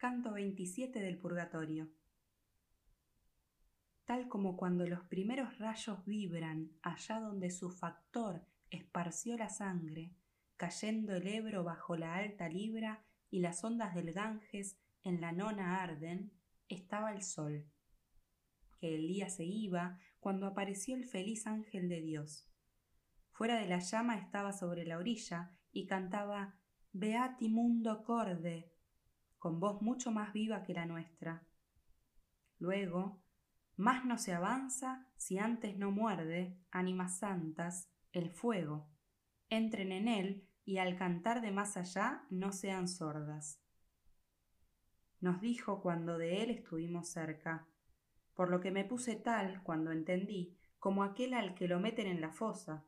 Canto 27 del Purgatorio. Tal como cuando los primeros rayos vibran allá donde su factor esparció la sangre, cayendo el Ebro bajo la alta libra y las ondas del Ganges en la nona arden, estaba el sol. Que el día se iba cuando apareció el feliz ángel de Dios. Fuera de la llama estaba sobre la orilla y cantaba Beati mundo corde, con voz mucho más viva que la nuestra. Luego, más no se avanza si antes no muerde, ánimas santas, el fuego. Entren en él y al cantar de más allá no sean sordas. Nos dijo cuando de él estuvimos cerca, por lo que me puse tal cuando entendí, como aquel al que lo meten en la fosa.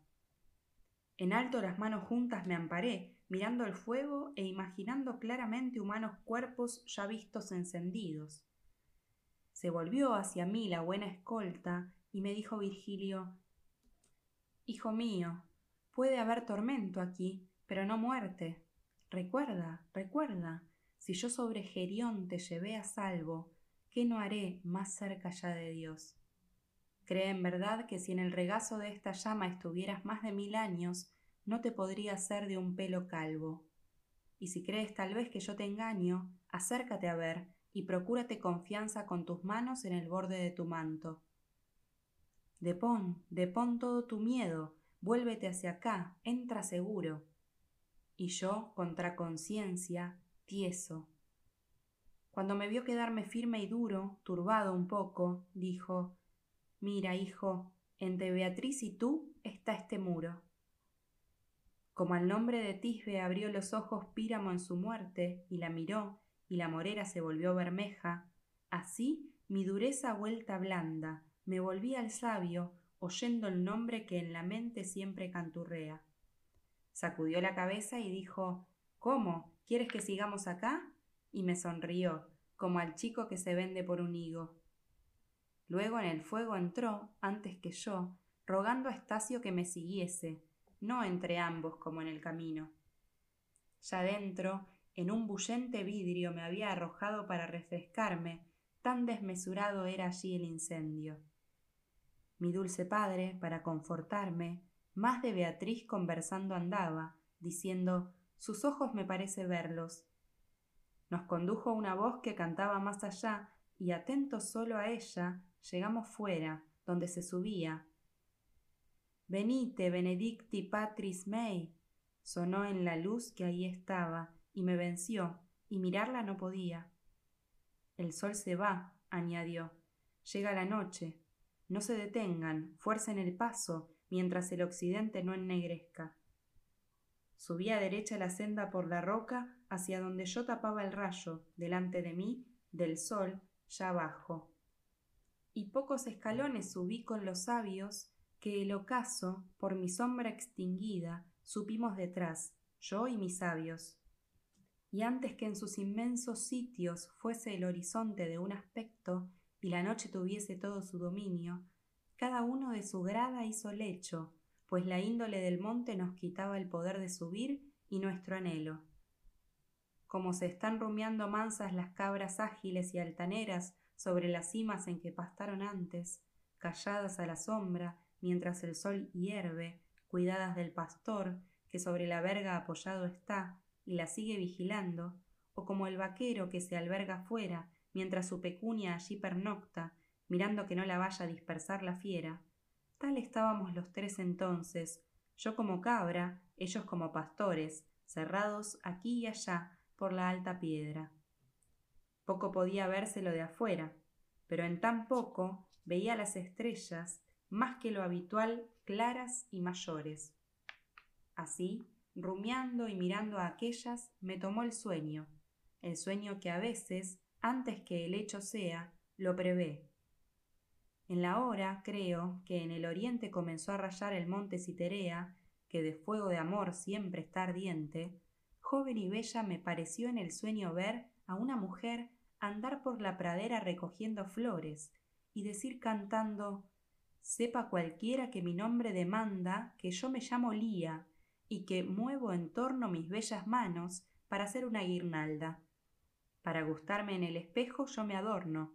En alto las manos juntas me amparé, mirando el fuego e imaginando claramente humanos cuerpos ya vistos encendidos. Se volvió hacia mí la buena escolta y me dijo Virgilio Hijo mío, puede haber tormento aquí, pero no muerte. Recuerda, recuerda, si yo sobre Gerión te llevé a salvo, ¿qué no haré más cerca ya de Dios? Cree en verdad que si en el regazo de esta llama estuvieras más de mil años, no te podría ser de un pelo calvo. Y si crees tal vez que yo te engaño, acércate a ver y procúrate confianza con tus manos en el borde de tu manto. Depón, depón todo tu miedo, vuélvete hacia acá, entra seguro. Y yo, contra conciencia, tieso. Cuando me vio quedarme firme y duro, turbado un poco, dijo Mira, hijo, entre Beatriz y tú está este muro. Como al nombre de Tisbe abrió los ojos Píramo en su muerte, y la miró, y la morera se volvió bermeja, así mi dureza vuelta blanda, me volví al sabio, oyendo el nombre que en la mente siempre canturrea. Sacudió la cabeza y dijo ¿Cómo? ¿Quieres que sigamos acá? y me sonrió, como al chico que se vende por un higo. Luego en el fuego entró, antes que yo, rogando a Estacio que me siguiese, no entre ambos como en el camino. Ya dentro, en un bullente vidrio me había arrojado para refrescarme, tan desmesurado era allí el incendio. Mi dulce padre, para confortarme, más de Beatriz conversando andaba, diciendo sus ojos me parece verlos. Nos condujo una voz que cantaba más allá, y atentos solo a ella, llegamos fuera, donde se subía, Venite, benedicti patris mei. Sonó en la luz que ahí estaba, y me venció, y mirarla no podía. El sol se va, añadió. Llega la noche. No se detengan, fuercen el paso, mientras el occidente no ennegrezca. Subí a derecha la senda por la roca hacia donde yo tapaba el rayo, delante de mí, del sol, ya abajo. Y pocos escalones subí con los sabios que el ocaso, por mi sombra extinguida, supimos detrás, yo y mis sabios. Y antes que en sus inmensos sitios fuese el horizonte de un aspecto y la noche tuviese todo su dominio, cada uno de su grada hizo lecho, pues la índole del monte nos quitaba el poder de subir y nuestro anhelo. Como se están rumiando mansas las cabras ágiles y altaneras sobre las cimas en que pastaron antes, calladas a la sombra, mientras el sol hierve, cuidadas del pastor, que sobre la verga apoyado está y la sigue vigilando, o como el vaquero que se alberga fuera, mientras su pecunia allí pernocta, mirando que no la vaya a dispersar la fiera. Tal estábamos los tres entonces, yo como cabra, ellos como pastores, cerrados aquí y allá por la alta piedra. Poco podía vérselo de afuera, pero en tan poco veía las estrellas más que lo habitual claras y mayores. Así, rumiando y mirando a aquellas, me tomó el sueño, el sueño que a veces, antes que el hecho sea, lo prevé. En la hora, creo, que en el oriente comenzó a rayar el monte Citerea, que de fuego de amor siempre está ardiente, joven y bella me pareció en el sueño ver a una mujer andar por la pradera recogiendo flores y decir cantando sepa cualquiera que mi nombre demanda que yo me llamo Lía y que muevo en torno mis bellas manos para hacer una guirnalda. Para gustarme en el espejo yo me adorno.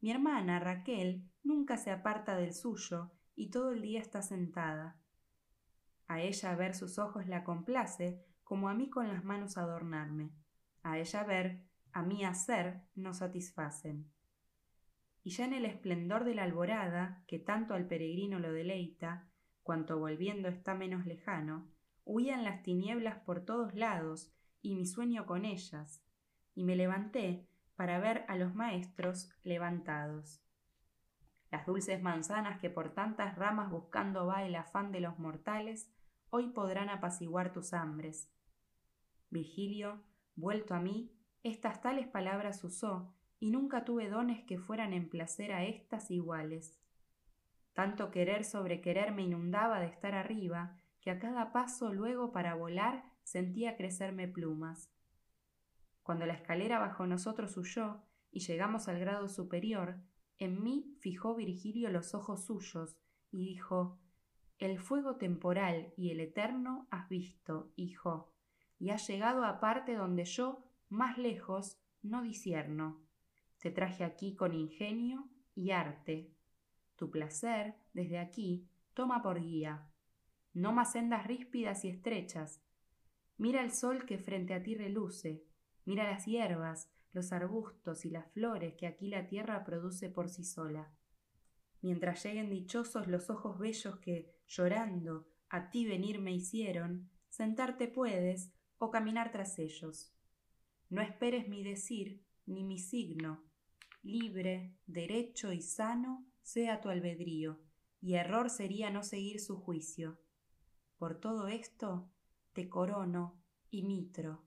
Mi hermana, Raquel, nunca se aparta del suyo y todo el día está sentada. A ella ver sus ojos la complace, como a mí con las manos adornarme. A ella ver, a mí hacer, no satisfacen. Y ya en el esplendor de la alborada, que tanto al peregrino lo deleita, cuanto volviendo está menos lejano, huían las tinieblas por todos lados, y mi sueño con ellas, y me levanté para ver a los maestros levantados. Las dulces manzanas que por tantas ramas buscando va el afán de los mortales, hoy podrán apaciguar tus hambres. Virgilio, vuelto a mí, estas tales palabras usó, y nunca tuve dones que fueran en placer a estas iguales. Tanto querer sobre querer me inundaba de estar arriba, que a cada paso luego para volar sentía crecerme plumas. Cuando la escalera bajo nosotros huyó y llegamos al grado superior, en mí fijó Virgilio los ojos suyos y dijo El fuego temporal y el eterno has visto, hijo, y has llegado a parte donde yo, más lejos, no disierno. Te traje aquí con ingenio y arte. Tu placer, desde aquí, toma por guía. No más sendas ríspidas y estrechas. Mira el sol que frente a ti reluce. Mira las hierbas, los arbustos y las flores que aquí la tierra produce por sí sola. Mientras lleguen dichosos los ojos bellos que, llorando, a ti venir me hicieron, sentarte puedes o caminar tras ellos. No esperes mi decir ni mi signo. Libre, derecho y sano sea tu albedrío, y error sería no seguir su juicio. Por todo esto te corono y mitro